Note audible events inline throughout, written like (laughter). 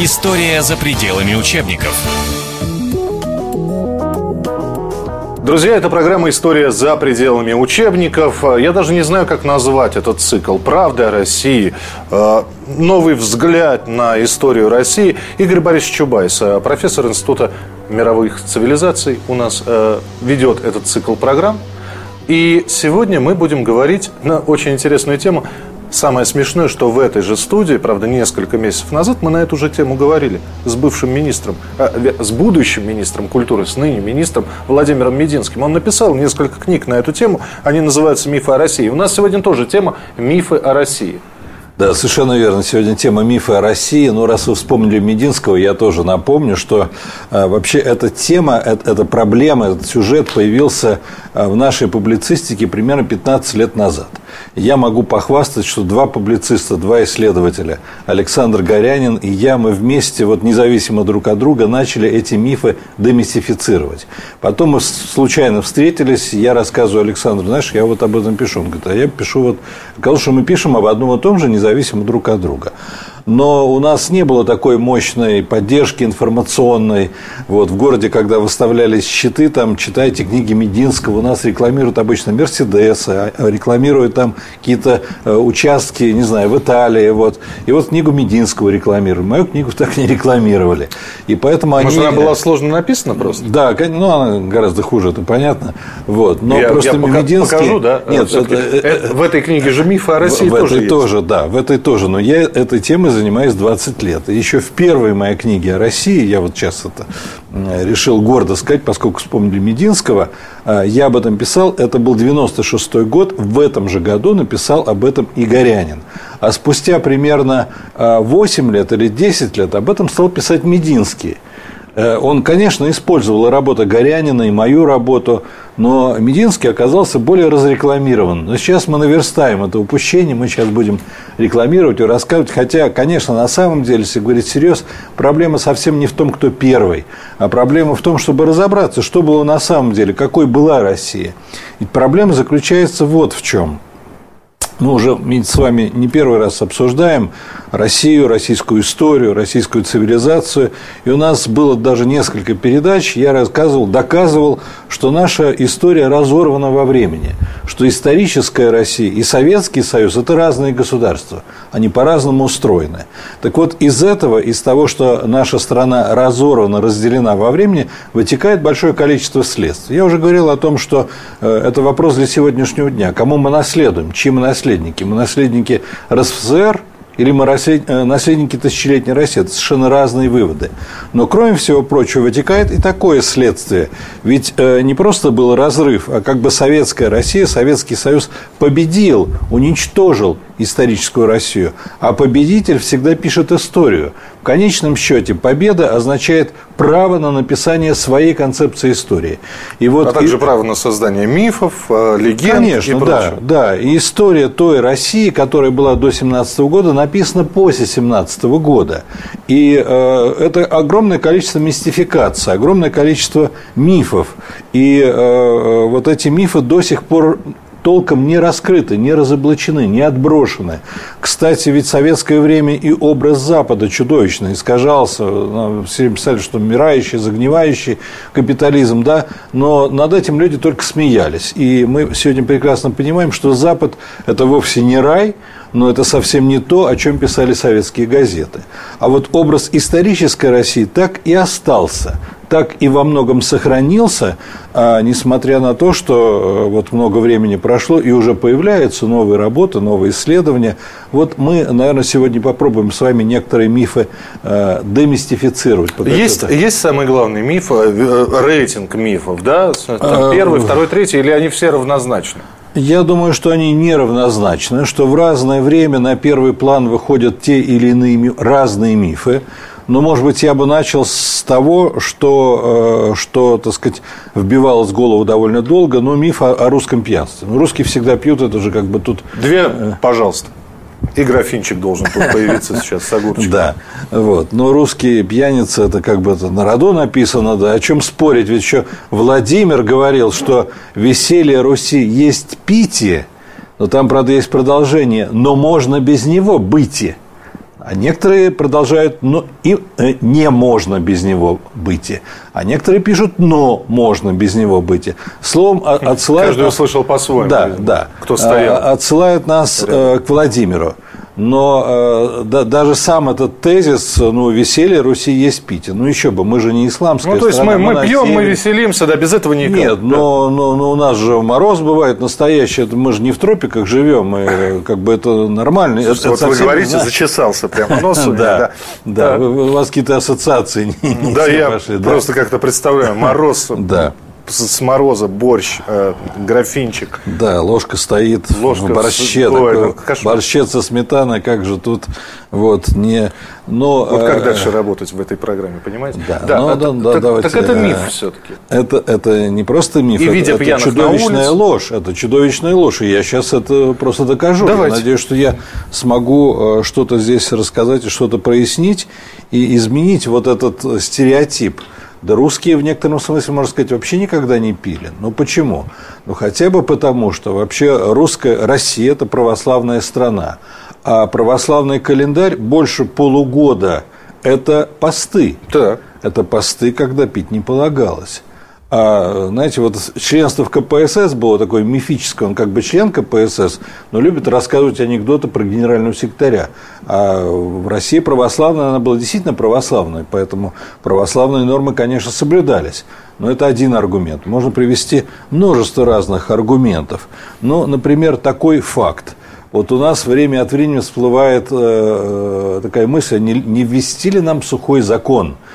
История за пределами учебников. Друзья, это программа «История за пределами учебников». Я даже не знаю, как назвать этот цикл. «Правда о России», э, «Новый взгляд на историю России». Игорь Борисович Чубайс, э, профессор Института мировых цивилизаций, у нас э, ведет этот цикл программ. И сегодня мы будем говорить на очень интересную тему Самое смешное, что в этой же студии, правда, несколько месяцев назад мы на эту же тему говорили с бывшим министром, э, с будущим министром культуры, с ныне министром Владимиром Мединским. Он написал несколько книг на эту тему, они называются «Мифы о России». У нас сегодня тоже тема «Мифы о России». Да, совершенно верно. Сегодня тема мифы о России. Ну, раз вы вспомнили Мединского, я тоже напомню, что э, вообще эта тема, э, эта проблема, этот сюжет появился э, в нашей публицистике примерно 15 лет назад. Я могу похвастать, что два публициста, два исследователя, Александр Горянин и я, мы вместе, вот независимо друг от друга, начали эти мифы демистифицировать. Потом мы случайно встретились, я рассказываю Александру, знаешь, я вот об этом пишу. Он говорит, а я пишу вот, сказал, что мы пишем об одном и том же, независимо независимо друг от друга но у нас не было такой мощной поддержки информационной. Вот, в городе, когда выставлялись щиты, там, читайте книги Мединского, у нас рекламируют обычно Мерседесы, а, а рекламируют там какие-то э, участки, не знаю, в Италии. Вот. И вот книгу Мединского рекламируют. Мою книгу так не рекламировали. И поэтому Может, они... она была сложно написана просто? Да, ну, она гораздо хуже, это понятно. Вот. Но я, просто я Мединский... покажу, да? Нет, это, это, в этой книге же мифы о России в тоже этой есть. тоже, да, в этой тоже. Но я этой темой занимаюсь 20 лет. И еще в первой моей книге о России, я вот сейчас это решил гордо сказать, поскольку вспомнили Мединского, э, я об этом писал, это был 96 год, в этом же году написал об этом Игорянин. А спустя примерно 8 э, лет или 10 лет об этом стал писать Мединский. Э, он, конечно, использовал работу Горянина и мою работу, но Мединский оказался более разрекламирован. Но сейчас мы наверстаем это упущение, мы сейчас будем рекламировать и рассказывать. Хотя, конечно, на самом деле, если говорить всерьез, проблема совсем не в том, кто первый, а проблема в том, чтобы разобраться, что было на самом деле, какой была Россия. И проблема заключается вот в чем – мы уже с вами не первый раз обсуждаем Россию, российскую историю, российскую цивилизацию. И у нас было даже несколько передач. Я рассказывал, доказывал, что наша история разорвана во времени. Что историческая Россия и Советский Союз – это разные государства. Они по-разному устроены. Так вот, из этого, из того, что наша страна разорвана, разделена во времени, вытекает большое количество следствий. Я уже говорил о том, что э, это вопрос для сегодняшнего дня. Кому мы наследуем, чьи мы наследуем наследники? Мы наследники РСФСР или мы э, наследники тысячелетней России. Это совершенно разные выводы. Но, кроме всего прочего, вытекает и такое следствие. Ведь э, не просто был разрыв, а как бы советская Россия, Советский Союз победил, уничтожил историческую Россию. А победитель всегда пишет историю. В конечном счете победа означает право на написание своей концепции истории. И вот а также и... право на создание мифов, э, легенд Конечно, и да, да. И история той России, которая была до 17 года, написана после 17 года. И э, это огромное количество мистификации, огромное количество мифов. И э, э вот эти мифы до сих пор толком не раскрыты, не разоблачены, не отброшены. Кстати, ведь советское время и образ Запада чудовищно искажался. Ну, все писали, что умирающий, загнивающий капитализм, да, но над этим люди только смеялись. И мы сегодня прекрасно понимаем, что Запад – это вовсе не рай, но это совсем не то, о чем писали советские газеты. А вот образ исторической России так и остался так и во многом сохранился, а, несмотря на то, что э, вот много времени прошло и уже появляются новые работы, новые исследования. Вот мы, наверное, сегодня попробуем с вами некоторые мифы э, демистифицировать. Есть, есть самый главный миф, э, рейтинг мифов, да? Там первый, второй, третий, или они все равнозначны? Я думаю, что они неравнозначны, что в разное время на первый план выходят те или иные разные мифы. Но, может быть, я бы начал с того, что, э, что так сказать, вбивалось в голову довольно долго, но миф о, о русском пьянстве. Ну, русские всегда пьют, это же как бы тут... Две, э, пожалуйста. И графинчик должен тут появиться сейчас с огурчиком. Да, вот. Но русские пьяницы, это как бы это на роду написано, да. О чем спорить? Ведь еще Владимир говорил, что веселье Руси есть питие, но там, правда, есть продолжение, но можно без него бытие. А некоторые продолжают, но и э, не можно без него быть. А некоторые пишут, но можно без него быть. Словом, отсылают... Каждый услышал по-своему. Да, да. Кто стоял. А, отсылают нас рядом. к Владимиру. Но э, да, даже сам этот тезис, ну, веселье Руси есть питье. Ну, еще бы, мы же не исламская Ну, то есть, страна, мы, мы пьем, мы веселимся, да, без этого никак. Нет, но, но, но у нас же мороз бывает настоящий, это мы же не в тропиках живем, мы, как бы это нормально. Слушайте, это, вот это вы говорите, да. зачесался прямо нос у (laughs) Да, да, у вас какие-то ассоциации Да, я просто как-то представляю, мороз. Да с мороза борщ, э, графинчик. Да, ложка стоит ложка в борще. С... Ой, такой, борщец со сметаной, как же тут вот не... Но, вот как э, дальше работать в этой программе, понимаете? Да, да, ну, да, да так, давайте, так это миф все-таки. Это, это не просто миф, И это, видя это чудовищная ложь. Это чудовищная ложь. И я сейчас это просто докажу. Давайте. Я надеюсь, что я смогу что-то здесь рассказать и что-то прояснить и изменить вот этот стереотип – да русские в некотором смысле, можно сказать, вообще никогда не пили. Ну почему? Ну хотя бы потому, что вообще русская Россия – это православная страна. А православный календарь больше полугода – это посты. Так. Это посты, когда пить не полагалось. А, знаете, вот членство в КПСС было такое мифическое, он как бы член КПСС, но любит рассказывать анекдоты про генерального секретаря. А в России православная, она была действительно православной, поэтому православные нормы, конечно, соблюдались. Но это один аргумент. Можно привести множество разных аргументов. Ну, например, такой факт. Вот у нас время от времени всплывает э, э такая мысль, не, не ввести ли нам сухой закон –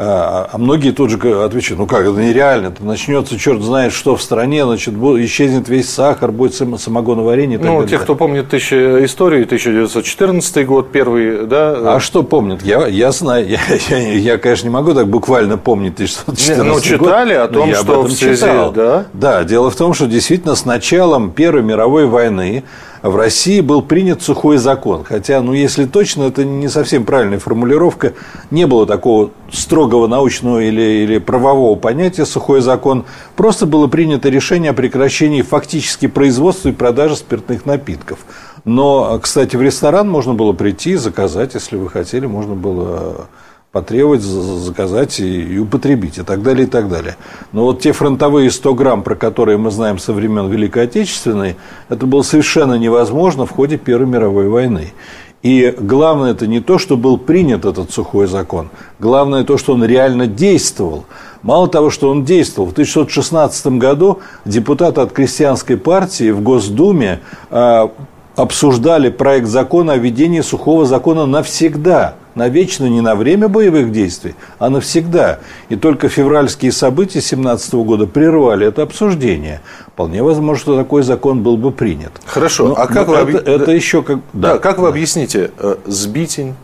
а, а многие тут же отвечают, ну как, это нереально, это начнется черт знает что в стране, значит, исчезнет весь сахар, будет самогоноварение. Ну, те, кто помнит тысячи, историю, 1914 год, первый, да? А что помнит? Я, я знаю, я, я, я, конечно, не могу так буквально помнить 1914 Ну, читали год, о том, что в связи, читал. да? Да, дело в том, что действительно с началом Первой мировой войны в России был принят сухой закон. Хотя, ну, если точно, это не совсем правильная формулировка. Не было такого строгого научного или, или правового понятия сухой закон. Просто было принято решение о прекращении фактически производства и продажи спиртных напитков. Но, кстати, в ресторан можно было прийти и заказать, если вы хотели, можно было потребовать, заказать и употребить, и так далее, и так далее. Но вот те фронтовые 100 грамм, про которые мы знаем со времен Великой Отечественной, это было совершенно невозможно в ходе Первой мировой войны. И главное это не то, что был принят этот сухой закон, главное то, что он реально действовал. Мало того, что он действовал, в 1916 году депутаты от крестьянской партии в Госдуме а, обсуждали проект закона о введении сухого закона навсегда – навечно не на время боевых действий, а навсегда. И только февральские события 2017 года прервали это обсуждение. Вполне возможно, что такой закон был бы принят. Хорошо, но, а как вы... Это, это еще как... Да, да как вы объясните э, сбитень,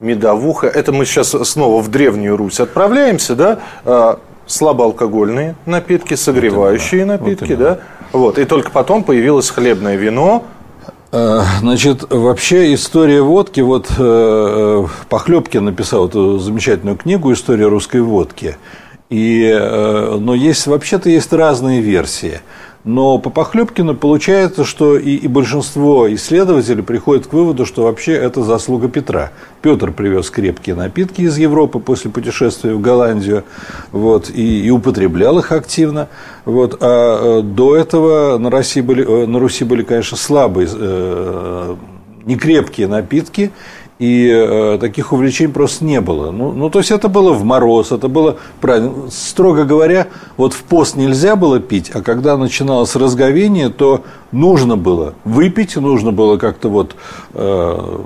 медовуха, это мы сейчас снова в Древнюю Русь отправляемся, да, э, слабоалкогольные напитки, согревающие вот напитки, вот да, вот, и только потом появилось хлебное вино, значит, вообще история водки, вот э, э, Похлебкин написал эту замечательную книгу «История русской водки». И, но есть, вообще-то есть разные версии. Но по Похлебкину получается, что и, и большинство исследователей приходят к выводу, что вообще это заслуга Петра. Петр привез крепкие напитки из Европы после путешествия в Голландию вот, и, и употреблял их активно. Вот, а э, до этого на, России были, э, на Руси были, конечно, слабые, э, некрепкие напитки, и э, таких увлечений просто не было. Ну, ну, то есть это было в мороз, это было правильно. Строго говоря, вот в пост нельзя было пить, а когда начиналось разговение, то нужно было выпить, нужно было как-то вот, э,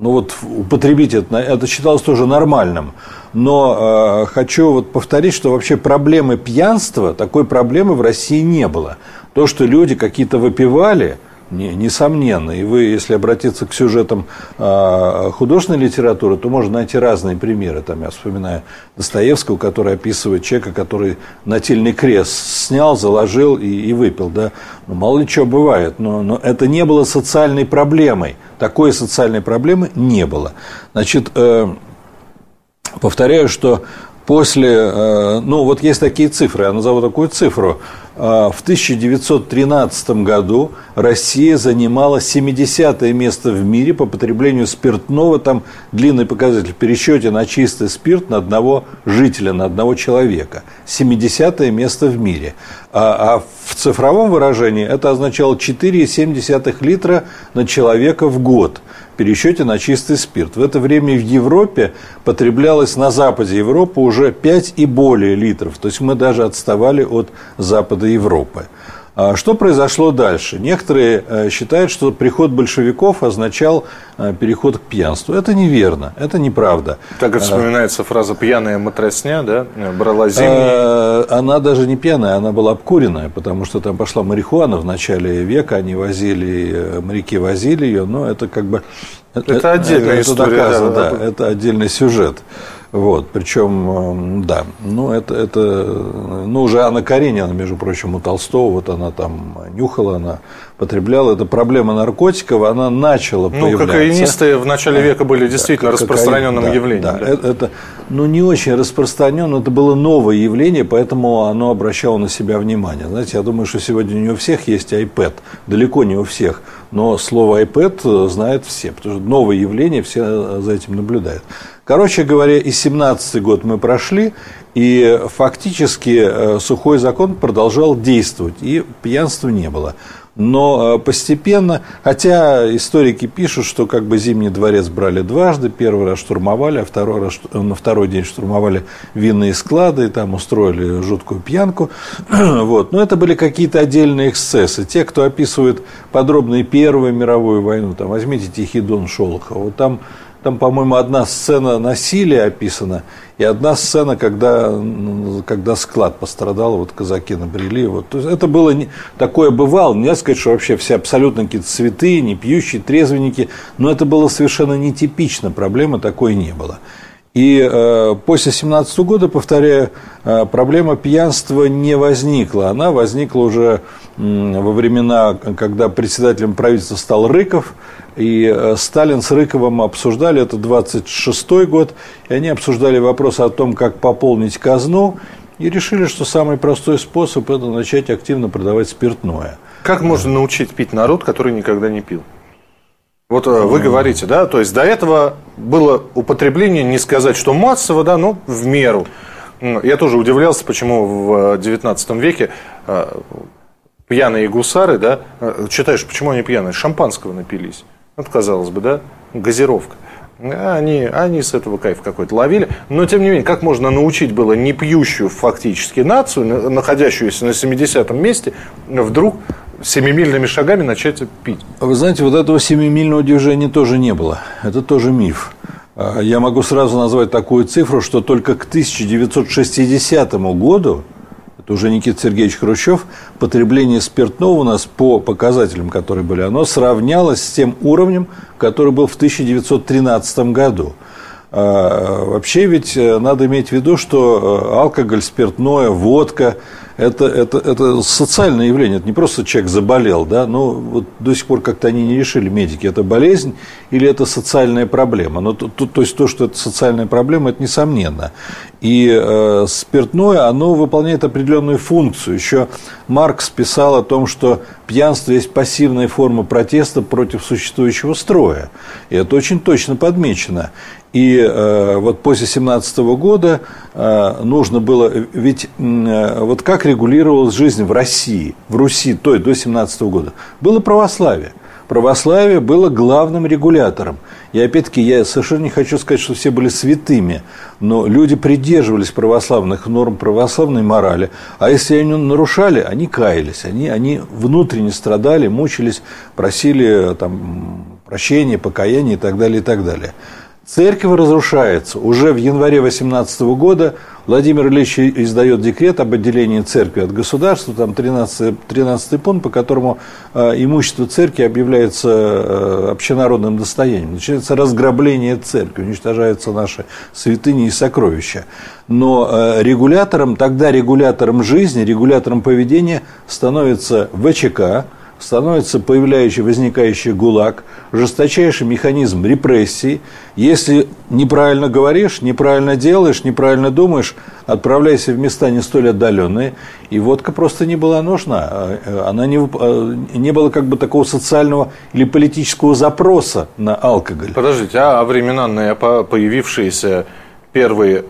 ну вот употребить это, это считалось тоже нормальным. Но э, хочу вот повторить, что вообще проблемы пьянства, такой проблемы в России не было. То, что люди какие-то выпивали – не, несомненно. И вы, если обратиться к сюжетам э, художественной литературы, то можно найти разные примеры. Там я вспоминаю Достоевского, который описывает человека, который нательный крест снял, заложил и, и выпил. Да? Ну, мало ли что бывает, но, но это не было социальной проблемой. Такой социальной проблемы не было. Значит, э, повторяю, что после, э, ну вот есть такие цифры, я назову такую цифру, в 1913 году Россия занимала 70 место в мире по потреблению спиртного. Там длинный показатель в пересчете на чистый спирт на одного жителя, на одного человека. 70 место в мире. А, а в цифровом выражении это означало 4,7 литра на человека в год пересчете на чистый спирт. В это время в Европе потреблялось на западе Европы уже 5 и более литров. То есть мы даже отставали от запада Европы. А что произошло дальше? Некоторые э, считают, что приход большевиков означал э, переход к пьянству. Это неверно, это неправда. Так это вспоминается фраза «пьяная матросня», да? Брала зимние... Э, она даже не пьяная, она была обкуренная, потому что там пошла марихуана в начале века, они возили, моряки возили ее, но это как бы... Это отдельная это, история. Доказано, да, да, это отдельный сюжет. Вот, причем, эм, да, ну это, это, ну уже Анна Каренина, между прочим, у Толстого, вот она там нюхала, она потребляла, это проблема наркотиков, она начала ну, появляться. Ну, кокаинисты в начале века были действительно да, распространенным да, явлением. Да, да. Это, это, ну, не очень распространено, это было новое явление, поэтому оно обращало на себя внимание. Знаете, я думаю, что сегодня не у всех есть iPad, далеко не у всех, но слово iPad знают все, потому что новое явление, все за этим наблюдают. Короче говоря, и 17 год мы прошли, и фактически э, сухой закон продолжал действовать, и пьянства не было. Но э, постепенно, хотя историки пишут, что как бы Зимний дворец брали дважды, первый раз штурмовали, а второй раз, на второй день штурмовали винные склады, и там устроили жуткую пьянку. (clears throat) вот. Но это были какие-то отдельные эксцессы. Те, кто описывает подробно и Первую мировую войну, там, возьмите Тихий Дон Шолохова, вот там там, по-моему, одна сцена насилия описана, и одна сцена, когда, когда склад пострадал, вот казаки набрели. Вот. То есть это было не, такое бывало. Нельзя сказать, что вообще все абсолютно какие-то цветы, не пьющие, трезвенники, но это было совершенно нетипично, проблемы такой не было. И э, после 17 года, повторяю, э, проблема пьянства не возникла. Она возникла уже во времена, когда председателем правительства стал Рыков, и э, Сталин с Рыковым обсуждали, это 26 год, и они обсуждали вопрос о том, как пополнить казну, и решили, что самый простой способ – это начать активно продавать спиртное. Как можно научить пить народ, который никогда не пил? Вот э, вы говорите, да, то есть до этого было употребление, не сказать, что массово, да, но в меру. Я тоже удивлялся, почему в XIX веке э, пьяные гусары, да, читаешь, почему они пьяные, шампанского напились. Вот, казалось бы, да, газировка. Они, они с этого кайф какой-то ловили. Но, тем не менее, как можно научить было не пьющую фактически нацию, находящуюся на 70-м месте, вдруг семимильными шагами начать пить? Вы знаете, вот этого семимильного движения тоже не было. Это тоже миф. А, я могу сразу назвать такую цифру, что только к 1960 году это уже Никита Сергеевич Хрущев, потребление спиртного у нас по показателям, которые были, оно сравнялось с тем уровнем, который был в 1913 году. А, вообще ведь э, надо иметь в виду, что э, алкоголь, спиртное, водка это, это, это социальное явление, это не просто человек заболел, да, но вот до сих пор как-то они не решили, медики, это болезнь или это социальная проблема. Но, то, то, то есть то, что это социальная проблема, это несомненно. И э, спиртное, оно выполняет определенную функцию. Еще Маркс писал о том, что пьянство есть пассивная форма протеста против существующего строя. И это очень точно подмечено. И э, вот после 17 года э, нужно было, ведь э, вот как регулировалась жизнь в России, в Руси, той до 17 года, было православие. Православие было главным регулятором. И опять-таки я совершенно не хочу сказать, что все были святыми, но люди придерживались православных норм, православной морали. А если они нарушали, они каялись, они, они внутренне страдали, мучились, просили там, прощения, покаяния и так далее, и так далее. Церковь разрушается. Уже в январе 18 года Владимир Ильич издает декрет об отделении церкви от государства, там 13, 13 пункт, по которому э, имущество церкви объявляется э, общенародным достоянием. Начинается разграбление церкви, уничтожаются наши святыни и сокровища. Но э, регулятором, тогда регулятором жизни, регулятором поведения становится ВЧК, становится появляющий, возникающий ГУЛАГ, жесточайший механизм репрессий. Если неправильно говоришь, неправильно делаешь, неправильно думаешь, отправляйся в места не столь отдаленные. И водка просто не была нужна. А, она не, а, не было как бы такого социального или политического запроса на алкоголь. Подождите, а времена появившиеся первые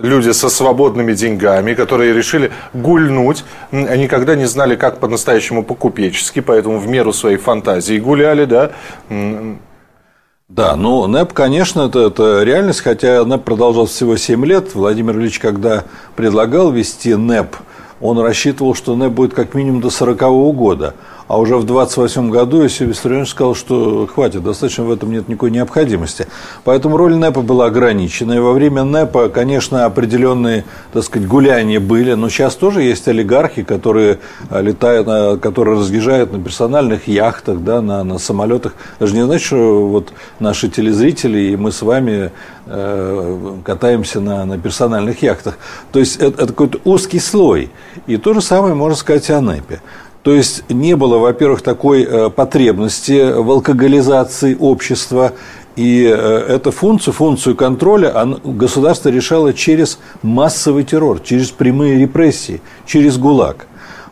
люди со свободными деньгами, которые решили гульнуть, никогда не знали, как по-настоящему по-купечески, поэтому в меру своей фантазии гуляли, да. Да, ну НЭП, конечно, это, это реальность, хотя НЭП продолжался всего 7 лет. Владимир Ильич, когда предлагал вести НЭП, он рассчитывал, что НЭП будет как минимум до 40 года. А уже в 28 году Иосиф Виссарионович сказал, что хватит, достаточно в этом нет никакой необходимости. Поэтому роль НЭПа была ограничена. И во время НЭПа, конечно, определенные, так сказать, гуляния были. Но сейчас тоже есть олигархи, которые летают, которые разъезжают на персональных яхтах, да, на, на самолетах. Даже не значит, что вот наши телезрители и мы с вами э, катаемся на, на персональных яхтах. То есть это, это какой-то узкий слой. И то же самое можно сказать о НЭПе. То есть не было, во-первых, такой э, потребности в алкоголизации общества, и э, эту функцию, функцию контроля государство решало через массовый террор, через прямые репрессии, через ГУЛАГ.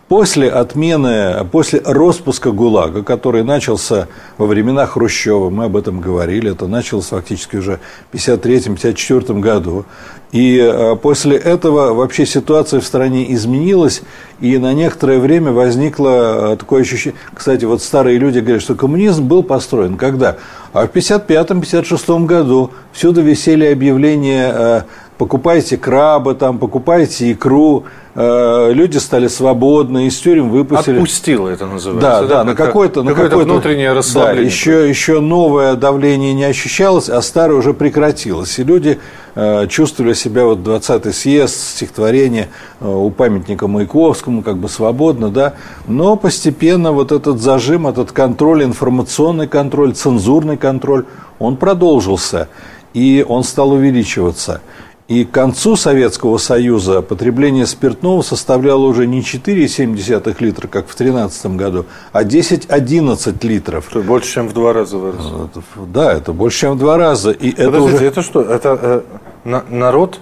После отмены, после распуска ГУЛАГа, который начался во времена Хрущева, мы об этом говорили, это началось фактически уже в 1953-1954 году, и э, после этого вообще ситуация в стране изменилась, и на некоторое время возникло э, такое ощущение, кстати, вот старые люди говорят, что коммунизм был построен когда? А в 1955-1956 году всюду висели объявления покупайте крабы, там, покупайте икру, э, люди стали свободны, из тюрем выпустили. Отпустило это называется. Да, да, да на какое-то, на какое-то внутреннее расслабление. Да, еще, еще новое давление не ощущалось, а старое уже прекратилось. И люди э, чувствовали себя, вот 20-й съезд, стихотворение э, у памятника Маяковскому, как бы свободно, да, но постепенно вот этот зажим, этот контроль, информационный контроль, цензурный контроль, он продолжился, и он стал увеличиваться. И к концу Советского Союза потребление спиртного составляло уже не 4,7 литра, как в 2013 году, а 10-11 литров. То больше, чем в два раза выросло. Да, это больше, чем в два раза. И Подождите, это, уже... это что? Это э, на, народ,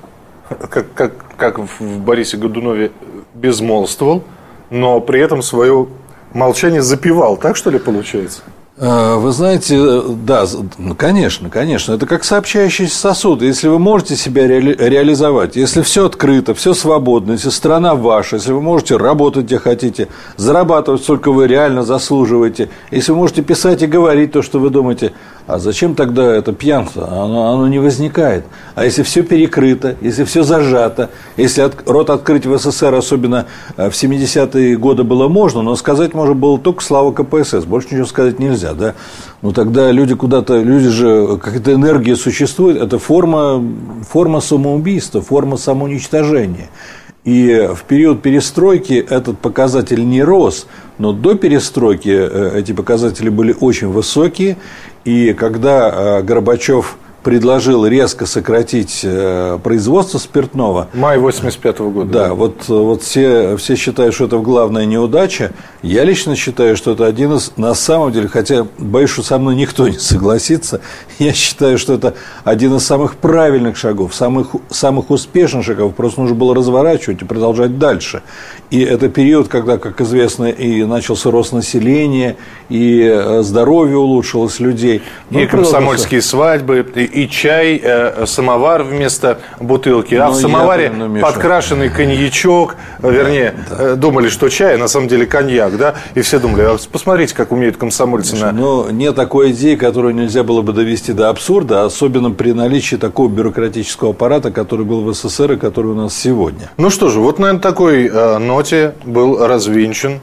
как, как, как в Борисе Годунове, безмолвствовал, но при этом свое молчание запивал. Так что ли получается? Э, вы знаете, э, да, ну, конечно, конечно, это как сообщающийся сосуд. Если вы можете себя ре реализовать, если все открыто, все свободно, если страна ваша, если вы можете работать где хотите, зарабатывать сколько вы реально заслуживаете, если вы можете писать и говорить то, что вы думаете, а зачем тогда это пьянство? Оно, оно не возникает. А если все перекрыто, если все зажато, если от, рот открыть в СССР, особенно э, в 70-е годы было можно, но сказать можно было только слава КПСС, больше ничего сказать нельзя, да? Ну тогда люди куда-то, люди же, какая-то энергия существует, это форма, форма самоубийства, форма самоуничтожения. И в период перестройки этот показатель не рос, но до перестройки э, эти показатели были очень высокие. И когда э, Горбачев предложил резко сократить э, производство спиртного. Май 85 -го года. Да, вот, вот все, все считают, что это главная неудача. Я лично считаю, что это один из, на самом деле, хотя боюсь, что со мной никто не согласится, я считаю, что это один из самых правильных шагов, самых, самых успешных шагов. Просто нужно было разворачивать и продолжать дальше. И это период, когда, как известно, и начался рост населения, и э, здоровье улучшилось людей. Ну, и комсомольские свадьбы, и и чай, э, самовар вместо бутылки. А ну, в самоваре понял, подкрашенный коньячок. Да, вернее, да. Э, думали, что чай, а на самом деле коньяк, да? И все думали, а посмотрите, как умеют комсомольцы на... Но нет такой идеи, которую нельзя было бы довести до абсурда, особенно при наличии такого бюрократического аппарата, который был в СССР и который у нас сегодня. Ну что же, вот, наверное, такой э, ноте был развенчан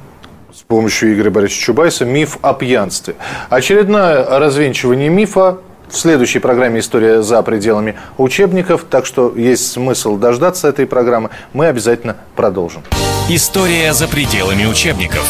с помощью Игоря Борисовича Чубайса миф о пьянстве. Очередное развенчивание мифа в следующей программе «История за пределами учебников», так что есть смысл дождаться этой программы. Мы обязательно продолжим. «История за пределами учебников».